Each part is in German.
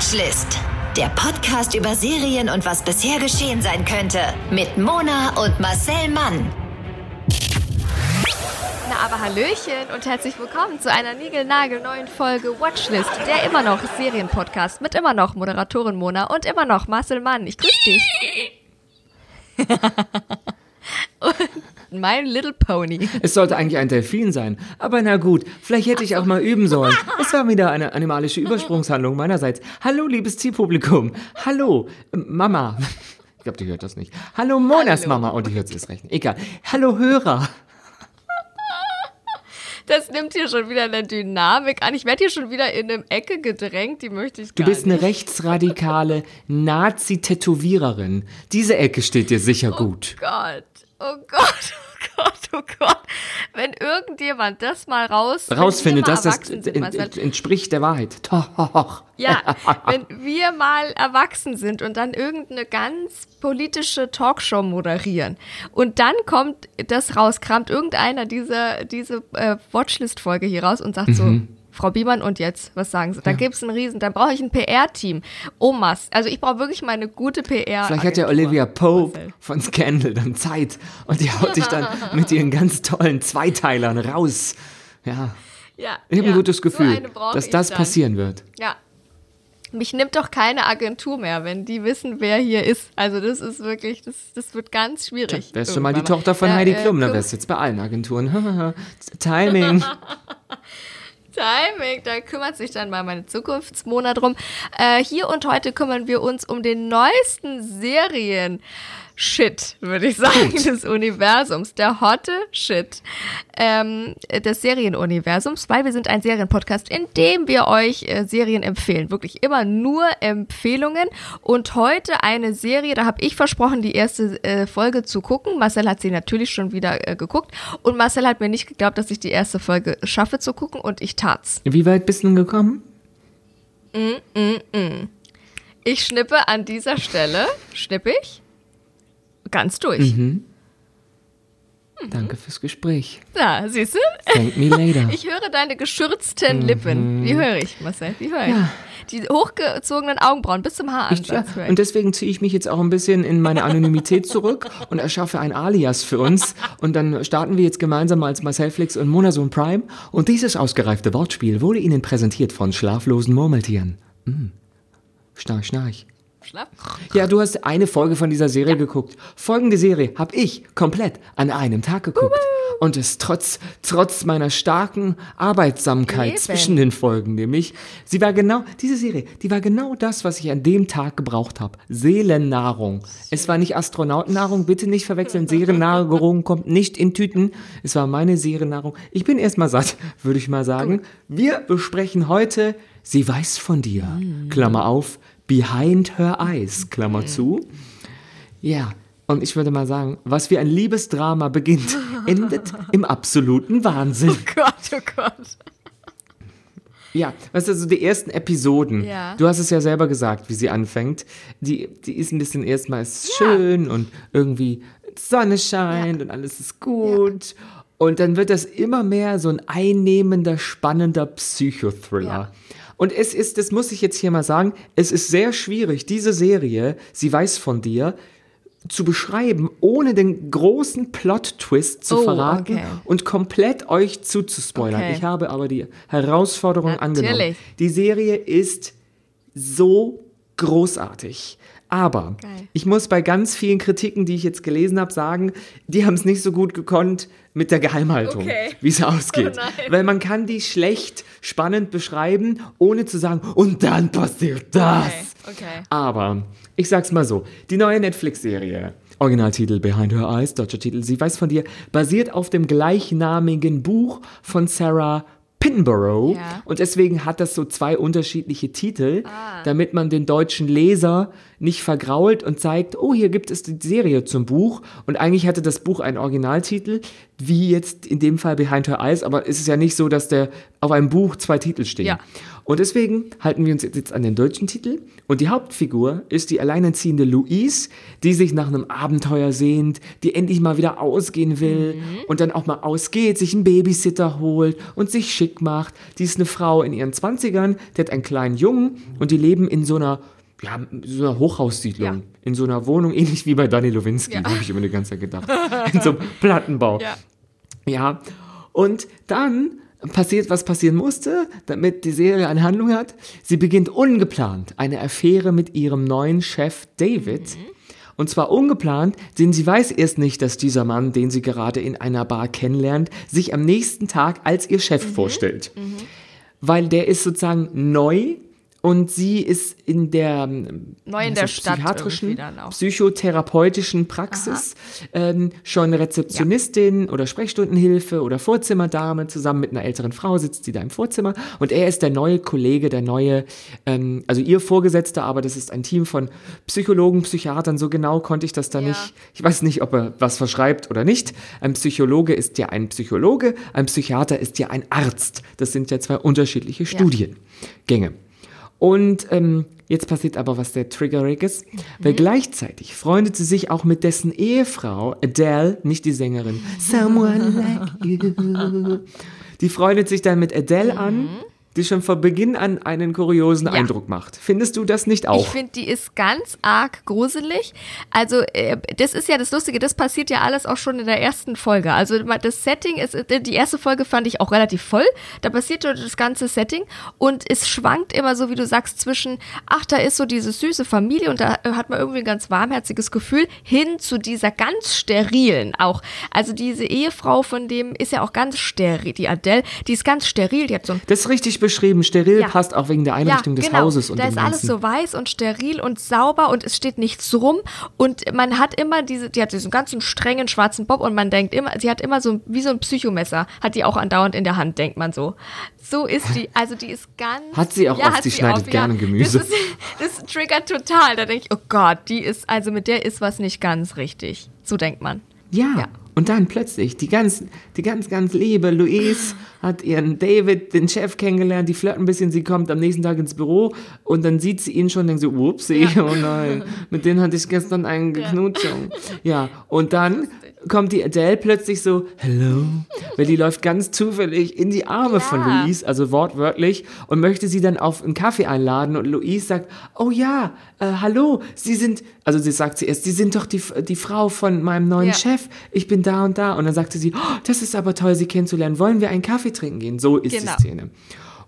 Watchlist. Der Podcast über Serien und was bisher geschehen sein könnte. Mit Mona und Marcel Mann. Na, aber Hallöchen und herzlich willkommen zu einer niegelnagelneuen Folge Watchlist, der immer noch Serienpodcast mit immer noch Moderatorin Mona und immer noch Marcel Mann. Ich grüße dich. und mein Little Pony. Es sollte eigentlich ein Delfin sein. Aber na gut, vielleicht hätte ich auch mal üben sollen. Es war wieder eine animalische Übersprungshandlung meinerseits. Hallo, liebes Zielpublikum. Hallo, Mama. Ich glaube, die hört das nicht. Hallo, Monas Hallo. Mama. Und die hört es erst recht. Egal. Hallo, Hörer. Das nimmt hier schon wieder eine Dynamik an. Ich werde hier schon wieder in eine Ecke gedrängt, die möchte ich Du gar bist nicht. eine rechtsradikale Nazi-Tätowiererin. Diese Ecke steht dir sicher gut. Gott, oh Gott, oh Gott, oh Gott. Wenn irgendjemand das mal raus Rausfindet, dass das sind, entspricht der Wahrheit. Doch. Ja, wenn wir mal erwachsen sind und dann irgendeine ganz politische Talkshow moderieren und dann kommt das raus, kramt irgendeiner diese, diese äh, Watchlist-Folge hier raus und sagt so, Mhm. Frau Biemann, und jetzt, was sagen Sie? Dann gibt es einen Riesen, dann brauche ich ein PR-Team. Omas, also ich brauche wirklich mal eine gute PR. Vielleicht hat ja Olivia Pope Marcel. von Scandal dann Zeit und die haut sich dann mit ihren ganz tollen Zweiteilern raus. Ja, Ja, ich habe ja, ein gutes so Gefühl, brauche dass das dann. passieren wird. Ja. Mich nimmt doch keine Agentur mehr, wenn die wissen, wer hier ist. Also das ist wirklich, das, das wird ganz schwierig. Wärst du mal die Tochter von Ja, Heidi äh, Klum, dann Klum- wärst du jetzt bei allen Agenturen. Timing. Timing, da kümmert sich dann mal meine Zukunftsmona drum. Äh, hier und heute kümmern wir uns um den neuesten Serien. Shit, würde ich sagen, des Universums. Der hotte Shit ähm, des Serienuniversums, weil wir sind ein Serienpodcast, in dem wir euch äh, Serien empfehlen. Wirklich immer nur Empfehlungen. Und heute eine Serie, da habe ich versprochen, die erste äh, Folge zu gucken. Marcel hat sie natürlich schon wieder äh, geguckt. Und Marcel hat mir nicht geglaubt, dass ich die erste Folge schaffe zu gucken. Und ich tat's. Wie weit bist du denn gekommen? Ich schnippe an dieser Stelle, schnippe ich, ganz durch. Mhm. Danke fürs Gespräch. Da, siehst du? Thank me later. Ich höre deine geschürzten Lippen. Die höre ich, Marcel, die höre ich. Mhm. Ja. Die hochgezogenen Augenbrauen bis zum Haaransatz ja, und deswegen ziehe ich mich jetzt auch ein bisschen in meine Anonymität zurück und erschaffe ein Alias für uns. Und dann starten wir jetzt gemeinsam als Marcel Flix und Monason Prime. Und dieses ausgereifte Wortspiel wurde Ihnen präsentiert von schlaflosen Murmeltieren. Mm. Schnarch, schnarch. Schlapp. Ja, du hast eine Folge von dieser Serie geguckt. Folgende Serie habe ich komplett an einem Tag geguckt. Und es trotz, trotz meiner starken Arbeitsamkeit Eben. zwischen den Folgen, nämlich, sie war genau, diese Serie, die war genau das, was ich an dem Tag gebraucht habe. Seelennahrung. Es war nicht Astronautennahrung, bitte nicht verwechseln. Seriennahrung kommt nicht in Tüten. Es war meine Seriennahrung. Ich bin erstmal satt, würde ich mal sagen. Wir besprechen heute, sie weiß von dir. Klammer auf, Behind Her Eyes, Klammer zu. Ja, und ich würde mal sagen, was wie ein Liebesdrama beginnt, endet im absoluten Wahnsinn. Gott, oh Gott. Ja, weißt du, so die ersten Episoden, Ja. du hast es ja selber gesagt, wie sie anfängt, die, die ist ein bisschen erstmal ist schön und irgendwie Sonne scheint und alles ist gut. Und dann wird das immer mehr so ein einnehmender, spannender Psychothriller. Und es ist, das muss ich jetzt hier mal sagen, es ist sehr schwierig, diese Serie, sie weiß von dir, zu beschreiben, ohne den großen Plot-Twist zu Oh, verraten okay. und komplett euch zuzuspoilern. Okay. Ich habe aber die Herausforderung angenommen. Natürlich. Die Serie ist so großartig. Aber Geil. ich muss bei ganz vielen Kritiken, die ich jetzt gelesen habe, sagen, die haben es nicht so gut gekonnt mit der Geheimhaltung, Okay. wie es ausgeht. Oh. Weil man kann die schlecht spannend beschreiben, ohne zu sagen, und dann passiert das. Okay, okay. Aber ich sag's mal so: Die neue Netflix-Serie, Originaltitel Behind Her Eyes, deutscher Titel Sie weiß von dir, basiert auf dem gleichnamigen Buch von Sarah Pinborough. Ja. Und deswegen hat das so zwei unterschiedliche Titel, Ah. damit man den deutschen Leser nicht vergrault und zeigt, oh, hier gibt es die Serie zum Buch. Und eigentlich hatte das Buch einen Originaltitel, wie jetzt in dem Fall Behind Her Eyes, aber es ist ja nicht so, dass der auf einem Buch zwei Titel stehen. Ja. Und deswegen halten wir uns jetzt an den deutschen Titel. Und die Hauptfigur ist die alleinerziehende Louise, die sich nach einem Abenteuer sehnt, die endlich mal wieder ausgehen will und dann auch mal ausgeht, sich einen Babysitter holt und sich schick macht. Die ist eine Frau in ihren 20ern, die hat einen kleinen Jungen und die leben in so einer, ja, so einer Hochhaussiedlung. Ja. In so einer Wohnung, ähnlich wie bei Danny Lewinsky, Ja. habe ich immer die ganze Zeit gedacht. In so einem Plattenbau. Ja. Ja, und dann passiert, was passieren musste, damit die Serie eine Handlung hat. Sie beginnt ungeplant eine Affäre mit ihrem neuen Chef David. Und zwar ungeplant, denn sie weiß erst nicht, dass dieser Mann, den sie gerade in einer Bar kennenlernt, sich am nächsten Tag als ihr Chef vorstellt. Weil der ist sozusagen neu und sie ist in der ähm, Neu in was der psychiatrischen, psychotherapeutischen Praxis ähm, schon Rezeptionistin oder Sprechstundenhilfe oder Vorzimmerdame zusammen mit einer älteren Frau sitzt sie da im Vorzimmer und er ist der neue Kollege, der neue, ähm, also ihr Vorgesetzter, aber das ist ein Team von Psychologen, Psychiatern, so genau konnte ich das da Ja. nicht, ich weiß nicht, ob er was verschreibt oder nicht. Ein Psychologe ist ja ein Psychologe, ein Psychiater ist ja ein Arzt. Das sind ja zwei unterschiedliche Studiengänge. Und ähm, jetzt passiert aber was sehr triggeriges, weil gleichzeitig freundet sie sich auch mit dessen Ehefrau, Adele, nicht die Sängerin, Someone Like You. Die freundet sich dann mit Adele an, die schon von Beginn an einen kuriosen Ja. Eindruck macht. Findest du das nicht Ich auch? finde, die ist ganz arg gruselig. Also, äh, das ist ja das Lustige, das passiert ja alles auch schon in der ersten Folge. Also, das Setting ist, äh, die erste Folge fand ich auch relativ voll. Da passiert das ganze Setting und es schwankt immer so, wie du sagst, zwischen, ach, da ist so diese süße Familie und da äh, hat man irgendwie ein ganz warmherziges Gefühl, hin zu dieser ganz sterilen auch. Also, diese Ehefrau von dem ist ja auch ganz steril, die Adele, die ist ganz steril, die hat so ein Das ist richtig beschrieben. Steril Ja. passt auch wegen der Einrichtung des genau. Hauses und da ist alles Ganzen. so weiß und steril und sauber und es steht nichts rum und man hat immer diese, die hat diesen ganzen strengen schwarzen Bob und man denkt immer, sie hat immer so wie so ein Psychomesser, hat die auch andauernd in der Hand, denkt man so. So ist die, also die ist ganz. Hat sie auch oft, hat sie schneidet gerne Gemüse. Das, ist, das triggert total. Da denke ich, oh Gott, die ist, also mit der ist was nicht ganz richtig. So denkt man. Ja. Ja. Und dann plötzlich, die ganz, die ganz, ganz liebe Louise hat ihren David, den Chef, kennengelernt, die flirten ein bisschen, sie kommt am nächsten Tag ins Büro und dann sieht sie ihn schon und denkt so, whoopsie, oh nein, mit denen hatte ich gestern einen Geknutschung. Ja, und dann kommt die Adele plötzlich so, hello, weil die läuft ganz zufällig in die Arme von Ja. Louise, also wortwörtlich, und möchte sie dann auf einen Kaffee einladen und Louise sagt, oh ja, äh, hallo, Sie sind, also sie sagt sie erst, Sie sind doch die, die Frau von meinem neuen Ja. Chef, ich bin da und da. Und dann sagte sie, oh, das ist aber toll, Sie kennenzulernen, wollen wir einen Kaffee trinken gehen? So ist Genau. die Szene.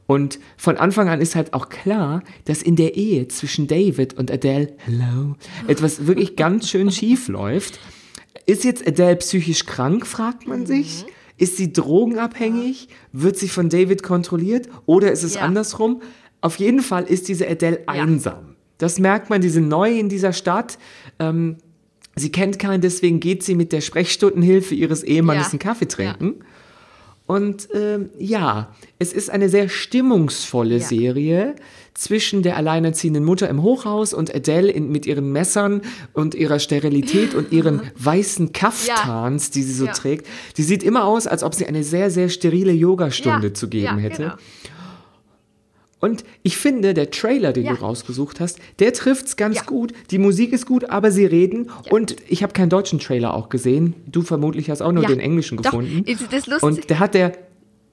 Und von Anfang an ist halt auch klar, dass in der Ehe zwischen David und Adele, hello, etwas wirklich ganz schön schief läuft. Ist jetzt Adele psychisch krank, fragt man sich? Ist sie drogenabhängig? Wird sie von David kontrolliert? Oder ist es Ja. andersrum? Auf jeden Fall ist diese Adele einsam. Das merkt man, die sind neu in dieser Stadt. Ähm, sie kennt keinen, deswegen geht sie mit der Sprechstundenhilfe ihres Ehemannes Ja. einen Kaffee trinken. Und ähm, ja, es ist eine sehr stimmungsvolle Ja. Serie zwischen der alleinerziehenden Mutter im Hochhaus und Adele in, mit ihren Messern und ihrer Sterilität und ihren weißen Kaftans, die sie so Ja. trägt. Die sieht immer aus, als ob sie eine sehr, sehr sterile Yogastunde Ja, zu geben ja, hätte. genau. Und ich finde, der Trailer, den Ja. du rausgesucht hast, der trifft's ganz Ja. gut. Die Musik ist gut, aber sie reden. Und ich habe keinen deutschen Trailer auch gesehen. Du vermutlich hast auch nur Ja. den englischen Doch, gefunden. das lustig- Und der hat der.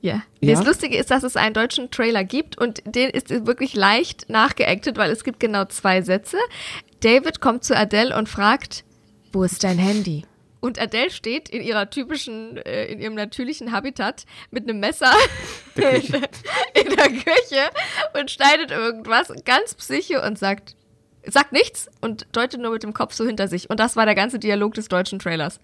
Ja. Ja? Das Lustige ist, dass es einen deutschen Trailer gibt und den ist wirklich leicht nachgeactet, weil es gibt genau zwei Sätze. David kommt zu Adele und fragt, wo ist dein Handy? Und Adele steht in ihrer typischen, äh, in ihrem natürlichen Habitat mit einem Messer in, der, in der Küche und schneidet irgendwas ganz psycho und sagt, sagt nichts und deutet nur mit dem Kopf so hinter sich. Und das war der ganze Dialog des deutschen Trailers.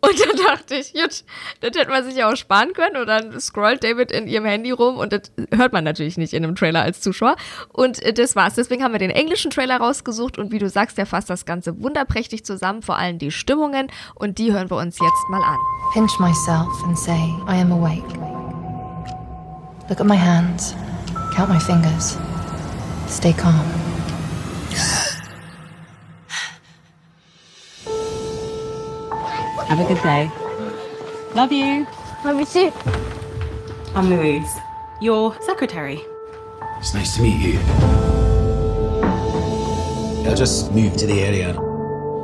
Und dann dachte ich, gut, das hätte man sich ja auch sparen können. Und dann scrollt David in ihrem Handy rum und das hört man natürlich nicht in einem Trailer als Zuschauer. Und das war's. Deswegen haben wir den englischen Trailer rausgesucht und wie du sagst, der fasst das Ganze wunderprächtig zusammen, vor allem die Stimmungen. Und die hören wir uns jetzt mal an. Pinch myself and say, I am awake. Look at my hands, count my fingers. Stay calm. Have a good day. Love you. Love you too. I'm Louise, your secretary. It's nice to meet you. I just moved to the area.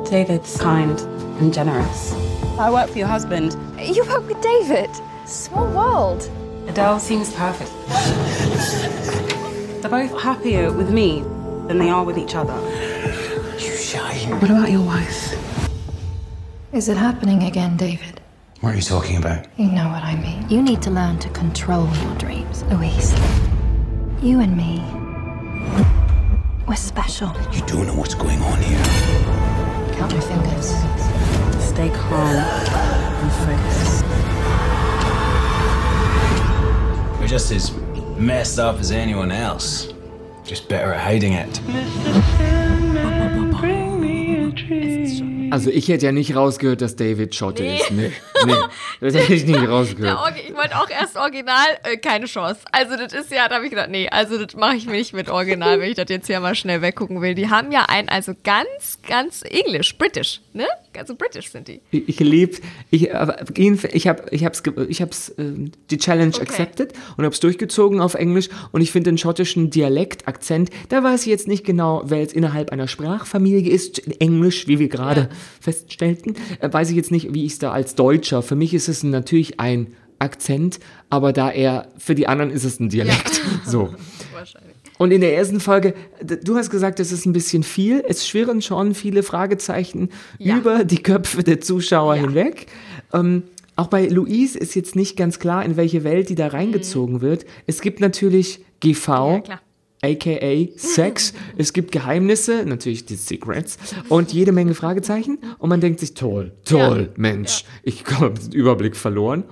David's kind and generous. I work for your husband. You work with David. Small world. Adele seems perfect. They're both happier with me than they are with each other. You shy. What about your wife? Is it happening again, David? What are you talking about? You know what I mean. You need to learn to control your dreams, Louise. You and me. We're special. You don't know what's going on here. Count your fingers. Stay calm and focused. We're just as messed up as anyone else. Just better at hiding it. Also ich hätte ja nicht rausgehört, dass David Schotte ist. Nee, nee, das hätte ich nicht rausgehört. Ich wollte auch erst Original, äh, keine Chance. Also das ist ja, da habe ich gedacht, nee, also das mache ich mir nicht mit Original, wenn ich das jetzt hier mal schnell weggucken will. Die haben ja ein, also ganz, ganz Englisch, British, ne? Also British sind die. Ich, ich lieb, ich, aber ich habe, ich hab's, ich hab's ähm, die Challenge Okay. accepted und hab's durchgezogen auf Englisch und ich finde den schottischen Dialektakzent, da weiß ich jetzt nicht genau, wer jetzt innerhalb einer Sprachfamilie ist, Englisch, wie wir gerade feststellten, äh, weiß ich jetzt nicht, wie ich es da als Deutscher, für mich ist es natürlich ein Akzent, aber da er, für die anderen ist es ein Dialekt. So. Wahrscheinlich. Und in der ersten Folge, du hast gesagt, es ist ein bisschen viel. Es schwirren schon viele Fragezeichen Ja. über die Köpfe der Zuschauer Ja. hinweg. Ähm, auch bei Louise ist jetzt nicht ganz klar, in welche Welt die da reingezogen wird. Es gibt natürlich GV, Mhm. Ja, klar. aka Sex. es gibt Geheimnisse, natürlich die Secrets und jede Menge Fragezeichen. Und man denkt sich, toll, toll, Mensch, ich habe den Überblick verloren.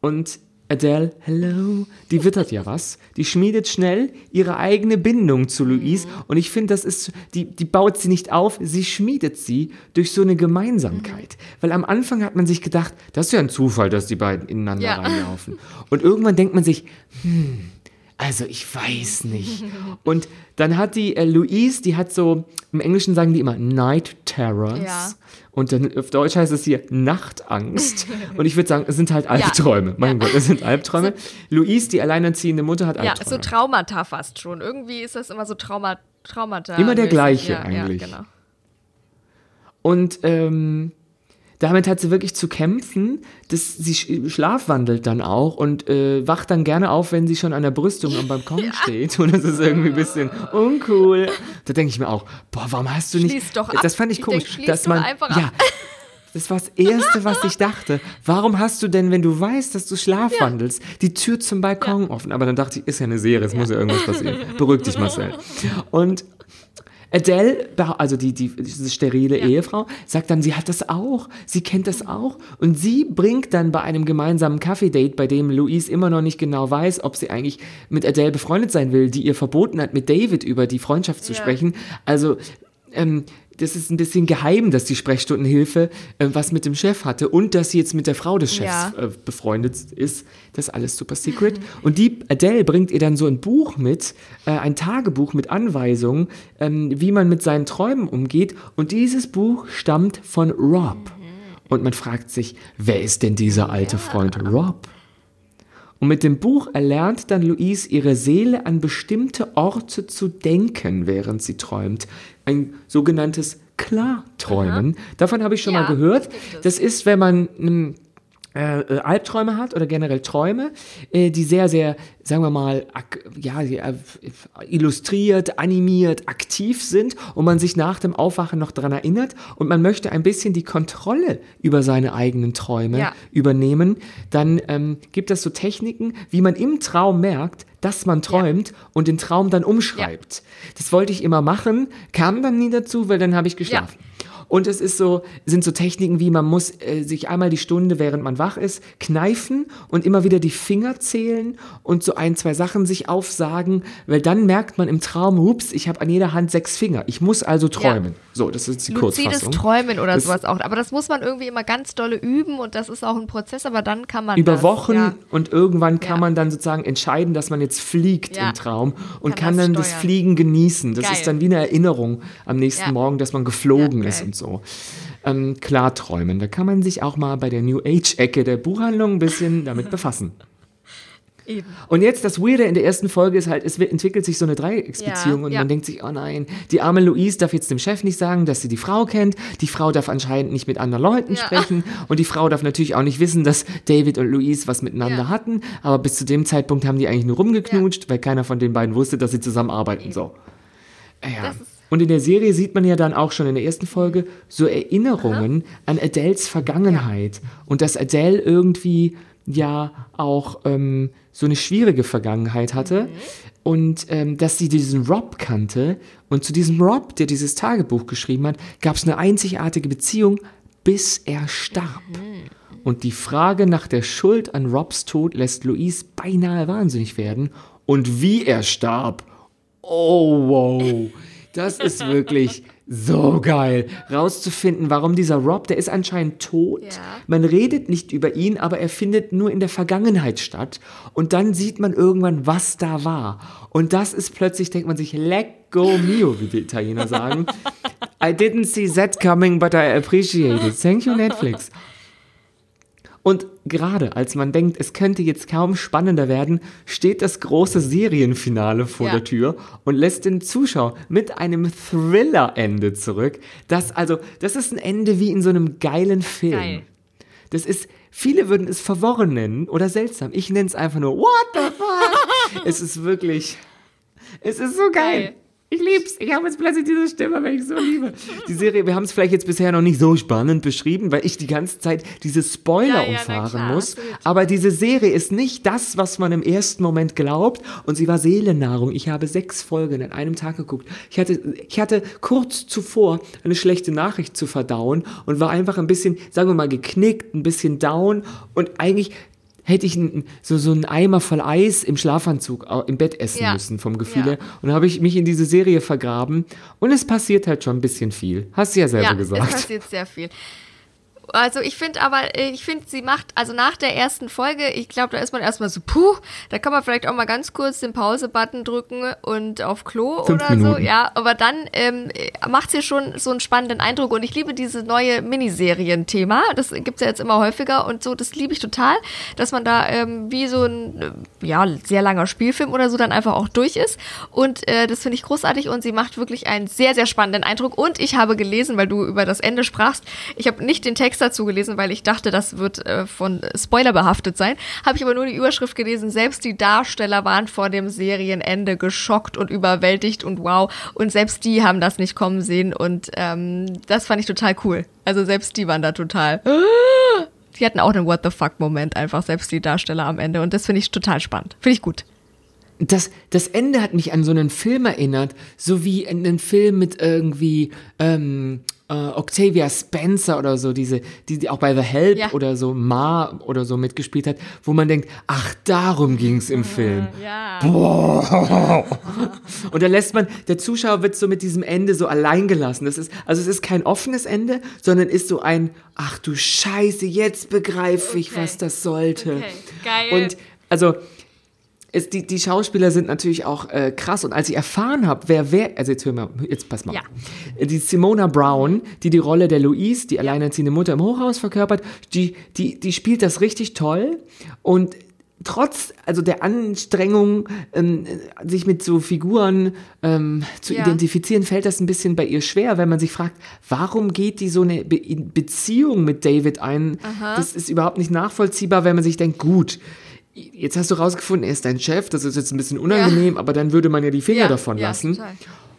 Und Adele, hello, die wittert ja was. Die schmiedet schnell ihre eigene Bindung zu Louise. Und ich finde, das ist, die, die baut sie nicht auf, sie schmiedet sie durch so eine Gemeinsamkeit. Weil am Anfang hat man sich gedacht, das ist ja ein Zufall, dass die beiden ineinander Ja. reinlaufen. Und irgendwann denkt man sich, hm, also ich weiß nicht. Und dann hat die äh, Louise, die hat so, im Englischen sagen die immer Night Terrors. Ja. Und dann auf Deutsch heißt es hier Nachtangst. Und ich würde sagen, es sind halt Albträume. Mein Gott, es sind Albträume. Louise, die alleinerziehende Mutter, hat Ja, so Albträume. Traumata fast schon. Irgendwie ist das immer so Trauma, Traumata. Immer der gleiche ja, eigentlich. Ja, genau. Und ähm, damit hat sie wirklich zu kämpfen. Das, sie sch schlafwandelt dann auch und äh, wacht dann gerne auf, wenn sie schon an der Brüstung am Balkon steht. Und das ist irgendwie ein bisschen uncool. Da denke ich mir auch, boah, warum hast du nicht. Schließ doch ab. Das fand ich Ich komisch, denk, dass man. ja, das war das Erste, was ich dachte. Warum hast du denn, wenn du weißt, dass du schlafwandelst, die Tür zum Balkon offen? Aber dann dachte ich, ist ja eine Serie, es muss ja irgendwas passieren. Beruhig dich, Marcel. Und Adele, also die, die, diese sterile Ehefrau, sagt dann, sie hat das auch, sie kennt das auch. Und sie bringt dann bei einem gemeinsamen Kaffee-Date, bei dem Louise immer noch nicht genau weiß, ob sie eigentlich mit Adele befreundet sein will, die ihr verboten hat, mit David über die Freundschaft zu Ja. sprechen. Also, ähm, das ist ein bisschen geheim, dass die Sprechstundenhilfe äh, was mit dem Chef hatte und dass sie jetzt mit der Frau des Chefs Ja. äh, befreundet ist. Das ist alles super secret. Und die Adele bringt ihr dann so ein Buch mit, äh, ein Tagebuch mit Anweisungen, ähm, wie man mit seinen Träumen umgeht. Und dieses Buch stammt von Rob. Und man fragt sich, wer ist denn dieser alte Freund Rob? Und mit dem Buch erlernt dann Louise ihre Seele an bestimmte Orte zu denken, während sie träumt. Ein sogenanntes Klarträumen. Davon habe ich schon Ja, mal gehört. das ist, wenn man äh, äh, Albträume hat oder generell Träume, äh, die sehr, sehr, sagen wir mal, ja, äh, illustriert, animiert, aktiv sind und man sich nach dem Aufwachen noch daran erinnert und man möchte ein bisschen die Kontrolle über seine eigenen Träume Ja. übernehmen, dann ähm, gibt es so Techniken, wie man im Traum merkt, dass man träumt und den Traum dann umschreibt. Das wollte ich immer machen, kam dann nie dazu, weil dann habe ich geschlafen. Und es ist so, sind so Techniken wie man muss äh, sich einmal die Stunde, während man wach ist, kneifen und immer wieder die Finger zählen und so ein, zwei Sachen sich aufsagen, weil dann merkt man im Traum, ups, ich habe an jeder Hand sechs Finger. Ich muss also träumen. So, das ist die Luzides Kurzfassung. Träumen oder Das- sowas auch. Aber das muss man irgendwie immer ganz dolle üben und das ist auch ein Prozess, aber dann kann man über das, Wochen Ja. und irgendwann kann Ja. man dann sozusagen entscheiden, dass man jetzt fliegt Ja. im Traum und Kann kann, das dann das steuern. Fliegen genießen. Das Geil. ist dann wie eine Erinnerung am nächsten Ja. Morgen, dass man geflogen Ja, ist und so. Ähm, klarträumen. Da kann man sich auch mal bei der New Age-Ecke der Buchhandlung ein bisschen damit befassen. Eben. Und jetzt das Weirde in der ersten Folge ist halt, es entwickelt sich so eine Dreiecksbeziehung Ja, und ja. man denkt sich, oh nein, die arme Louise darf jetzt dem Chef nicht sagen, dass sie die Frau kennt. Die Frau darf anscheinend nicht mit anderen Leuten Ja. sprechen und die Frau darf natürlich auch nicht wissen, dass David und Louise was miteinander hatten. Aber bis zu dem Zeitpunkt haben die eigentlich nur rumgeknutscht, weil keiner von den beiden wusste, dass sie zusammenarbeiten. So. Ja. Das ist- Und in der Serie sieht man ja dann auch schon in der ersten Folge so Erinnerungen an Adels Vergangenheit. Und dass Adele irgendwie ja auch ähm, so eine schwierige Vergangenheit hatte. Und ähm, dass sie diesen Rob kannte. Und zu diesem Rob, der dieses Tagebuch geschrieben hat, gab es eine einzigartige Beziehung, bis er starb. Und die Frage nach der Schuld an Robs Tod lässt Louise beinahe wahnsinnig werden. Und wie er starb, Oh, wow. Das ist wirklich so geil. Rauszufinden, warum dieser Rob, der ist anscheinend tot. Ja. Man redet nicht über ihn, aber er findet nur in der Vergangenheit statt. Und dann sieht man irgendwann, was da war. Und das ist plötzlich, denkt man sich, let go mio, wie die Italiener sagen. I didn't see that coming, but I appreciate it. Thank you, Netflix. Und gerade als man denkt, es könnte jetzt kaum spannender werden, steht das große Serienfinale vor Ja. der Tür und lässt den Zuschauer mit einem Thriller-Ende zurück. Das also, das ist ein Ende wie in so einem geilen Film. Geil. Das ist, viele würden es verworren nennen oder seltsam. Ich nenne es einfach nur What the fuck? es ist wirklich, es ist so geil. Geil. Ich lieb's. Ich habe jetzt plötzlich diese Stimme, weil ich so liebe. Die Serie, wir haben es vielleicht jetzt bisher noch nicht so spannend beschrieben, weil ich die ganze Zeit diese Spoiler Ja, ja, umfahren klar, muss. Aber diese Serie ist nicht das, was man im ersten Moment glaubt. Und sie war Seelennahrung. Ich habe sechs Folgen in einem Tag geguckt. Ich hatte, ich hatte kurz zuvor eine schlechte Nachricht zu verdauen und war einfach ein bisschen, sagen wir mal, geknickt, ein bisschen down. Und eigentlich hätte ich so, so einen Eimer voll Eis im Schlafanzug im Bett essen Ja. müssen, vom Gefühl Ja. her. Und dann habe ich mich in diese Serie vergraben. Und es passiert halt schon ein bisschen viel. Hast du ja selber Ja, gesagt. es passiert sehr viel. Also ich finde aber, ich finde, sie macht, also nach der ersten Folge, ich glaube, da ist man erstmal so, puh, da kann man vielleicht auch mal ganz kurz den Pause-Button drücken und auf Klo Fünf oder so. Minuten. Ja, aber dann ähm, macht sie schon so einen spannenden Eindruck und ich liebe diese neue Miniserien-Thema. Das gibt's ja jetzt immer häufiger und so, das liebe ich total, dass man da ähm, wie so ein, ja, sehr langer Spielfilm oder so dann einfach auch durch ist. Und äh, das finde ich großartig und sie macht wirklich einen sehr, sehr spannenden Eindruck. Und ich habe gelesen, weil du über das Ende sprachst, ich habe nicht den Text dazu gelesen, weil ich dachte, das wird äh, von Spoiler behaftet sein. Habe ich aber nur die Überschrift gelesen. Selbst die Darsteller waren vor dem Serienende geschockt und überwältigt und wow. Und selbst die haben das nicht kommen sehen. Und ähm, das fand ich total cool. Also selbst die waren da total. Die hatten auch einen What the fuck-Moment, einfach selbst die Darsteller am Ende. Und das finde ich total spannend. Finde ich gut. das, das Ende hat mich an so einen Film erinnert, so wie einen Film mit irgendwie ähm, äh, Octavia Spencer oder so, diese, die, die auch bei The Help Ja. oder so, Ma oder so mitgespielt hat, wo man denkt, ach, darum ging's im Film. Ja. Und dann lässt man, der Zuschauer wird so mit diesem Ende so allein gelassen. Das ist, also es ist kein offenes Ende, sondern ist so ein, ach du Scheiße, jetzt begreife ich, Okay. was das sollte. Okay, geil. Und also, es, die, die Schauspieler sind natürlich auch äh, krass. Und als ich erfahren habe, wer wer, also jetzt hör mal, jetzt pass mal. Ja. Die Simona Brown, die die Rolle der Louise, die alleinerziehende Mutter im Hochhaus verkörpert, die, die, die spielt das richtig toll. Und trotz also der Anstrengung, ähm, sich mit so Figuren ähm, zu Ja. identifizieren, fällt das ein bisschen bei ihr schwer, wenn man sich fragt, warum geht die so eine Be Beziehung mit David ein? Das ist überhaupt nicht nachvollziehbar, wenn man sich denkt, gut, jetzt hast du rausgefunden, er ist dein Chef, das ist jetzt ein bisschen unangenehm, aber dann würde man ja die Finger Ja, davon ja, lassen. total.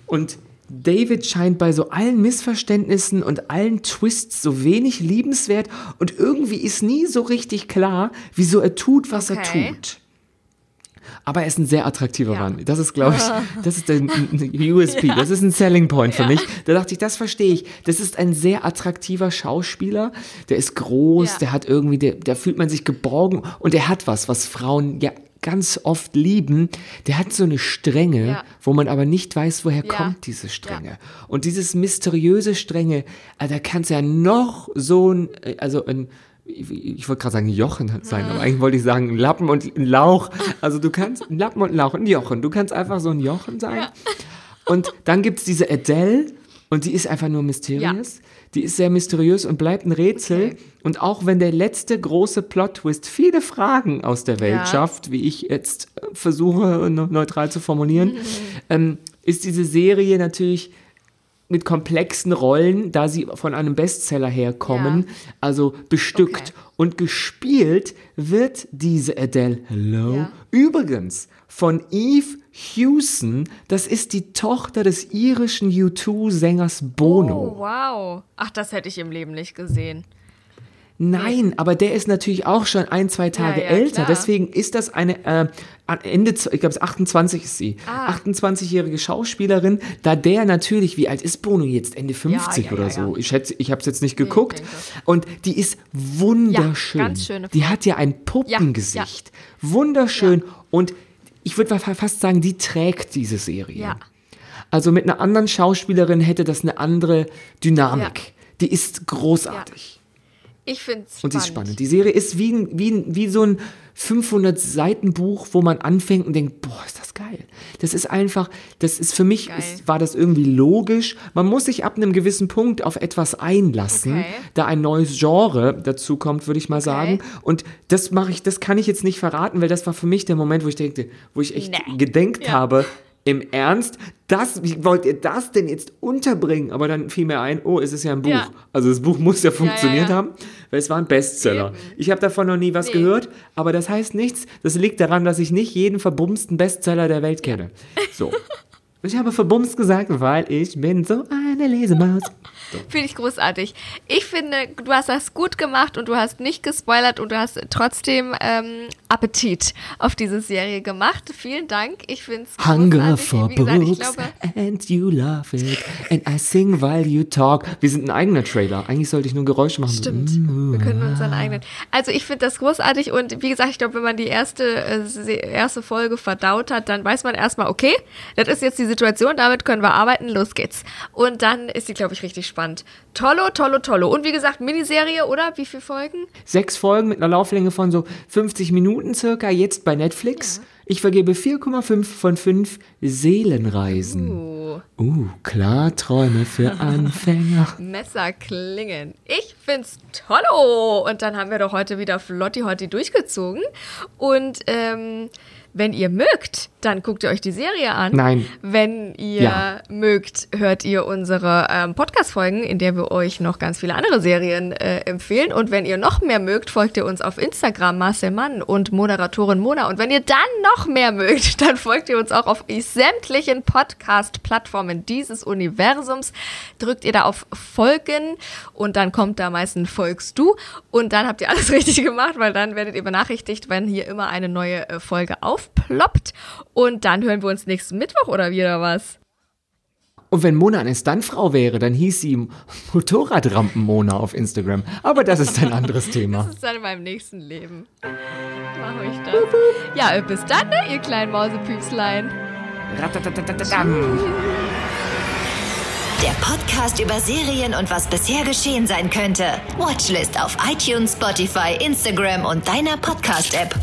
Und David scheint bei so allen Missverständnissen und allen Twists so wenig liebenswert und irgendwie ist nie so richtig klar, wieso er tut, was Okay. er tut. Aber er ist ein sehr attraktiver Ja. Mann. Das ist, glaube ich, das ist der USP. Das ist ein Selling Point für mich. Da dachte ich, das verstehe ich. Das ist ein sehr attraktiver Schauspieler. Der ist groß, Ja. der hat irgendwie, der, da fühlt man sich geborgen und er hat was, was Frauen ja ganz oft lieben. Der hat so eine Strenge, Ja. wo man aber nicht weiß, woher Ja. kommt diese Strenge. Und dieses mysteriöse Strenge, äh, da kann es ja noch so ein, also ein, ich, ich wollte gerade sagen Jochen sein, aber eigentlich wollte ich sagen ein Lappen und ein Lauch. Also du kannst, ein Lappen und ein Lauch, ein Jochen. Du kannst einfach so ein Jochen sein. Und dann gibt es diese Adele, Und die ist einfach nur mysteriös. Ja. Die ist sehr mysteriös und bleibt ein Rätsel. Okay. Und auch wenn der letzte große Plot-Twist viele Fragen aus der Welt ja. schafft, wie ich jetzt äh, versuche, neutral zu formulieren, ähm, ist diese Serie natürlich mit komplexen Rollen, da sie von einem Bestseller herkommen, ja. also bestückt. Okay. Und gespielt wird diese Adele Hello ja. übrigens von Eve Hewson. Das ist die Tochter des irischen U2-Sängers Bono. Oh, wow. Ach, das hätte ich im Leben nicht gesehen. Nein, aber der ist natürlich auch schon ein, zwei Tage ja, ja, älter. Klar. Deswegen ist das eine, äh, Ende, ich glaube, 28 ist sie. Ah. 28-jährige Schauspielerin, da der natürlich, wie alt ist Bono jetzt? Ende 50 ja, oder so. Ich schätze, ich habe es jetzt nicht geguckt. Und die ist wunderschön. ganz schöne Frau. Die hat ja ein Puppengesicht. Wunderschön. Und ich würde fast sagen, die trägt diese Serie. Ja. Also mit einer anderen Schauspielerin hätte das eine andere Dynamik. Die ist großartig. Ich finde es spannend. Und sie ist spannend. Die Serie ist wie, wie, wie so ein 500-Seiten-Buch, wo man anfängt und denkt, boah, ist das geil. Das ist einfach, das ist für mich, ist, war das irgendwie logisch. Man muss sich ab einem gewissen Punkt auf etwas einlassen, okay. da ein neues Genre dazu kommt, würde ich mal okay. sagen. Und das mache ich, das kann ich jetzt nicht verraten, weil das war für mich der Moment, wo ich denke, wo ich echt nee. gedenkt ja. habe, im Ernst, das, wie wollt ihr das denn jetzt unterbringen? Aber dann fiel mir ein, oh, es ist ja ein Buch. Ja. Also das Buch muss ja funktioniert ja, ja, haben, weil es war ein Bestseller. Eben. Ich habe davon noch nie was nee. gehört, aber das heißt nichts. Das liegt daran, dass ich nicht jeden verbumsten Bestseller der Welt kenne. So. Ich habe verbumst gesagt, weil ich bin so eine Lesemaus. Finde ich großartig. Ich finde, du hast das gut gemacht und du hast nicht gespoilert und du hast trotzdem ähm, Appetit auf diese Serie gemacht. Vielen Dank. Ich finde es Hunger for gesagt, books glaube, and you love it and I sing while you talk. Wir sind ein eigener Trailer. Eigentlich sollte ich nur Geräusche machen. Stimmt. Wir können uns einen eigenen. Also ich finde das großartig und wie gesagt, ich glaube, wenn man die erste, äh, erste Folge verdaut hat, dann weiß man erstmal, okay, das ist jetzt die Situation, damit können wir arbeiten, los geht's. Und dann ist sie, glaube ich, richtig spannend spannend. Tollo, tollo, tollo. Und wie gesagt, Miniserie, oder? Wie viele Folgen? Sechs Folgen mit einer Lauflänge von so 50 Minuten circa, jetzt bei Netflix. Ja. Ich vergebe 4,5 von 5 Seelenreisen. Uh. uh, Klarträume für Anfänger. Messer klingen. Ich find's tollo. Und dann haben wir doch heute wieder Flotti Hotti durchgezogen. Und ähm, wenn ihr mögt, dann guckt ihr euch die Serie an. Nein. Wenn ihr ja. mögt, hört ihr unsere ähm, Podcast-Folgen, in der wir euch noch ganz viele andere Serien äh, empfehlen. Und wenn ihr noch mehr mögt, folgt ihr uns auf Instagram, Marcel Mann und Moderatorin Mona. Und wenn ihr dann noch mehr mögt, dann folgt ihr uns auch auf sämtlichen Podcast-Plattformen dieses Universums. Drückt ihr da auf Folgen und dann kommt da meistens Folgst du. Und dann habt ihr alles richtig gemacht, weil dann werdet ihr benachrichtigt, wenn hier immer eine neue äh, Folge aufploppt. Und dann hören wir uns nächsten Mittwoch oder wieder was. Und wenn Mona eine Stuntfrau wäre, dann hieß sie Motorradrampen-Mona auf Instagram. Aber das ist ein anderes Thema. Das ist dann in meinem nächsten Leben. Mache ich das. Ja, bis dann, ne, ihr kleinen Mausepüpslein. Der Podcast über Serien und was bisher geschehen sein könnte. Watchlist auf iTunes, Spotify, Instagram und deiner Podcast-App.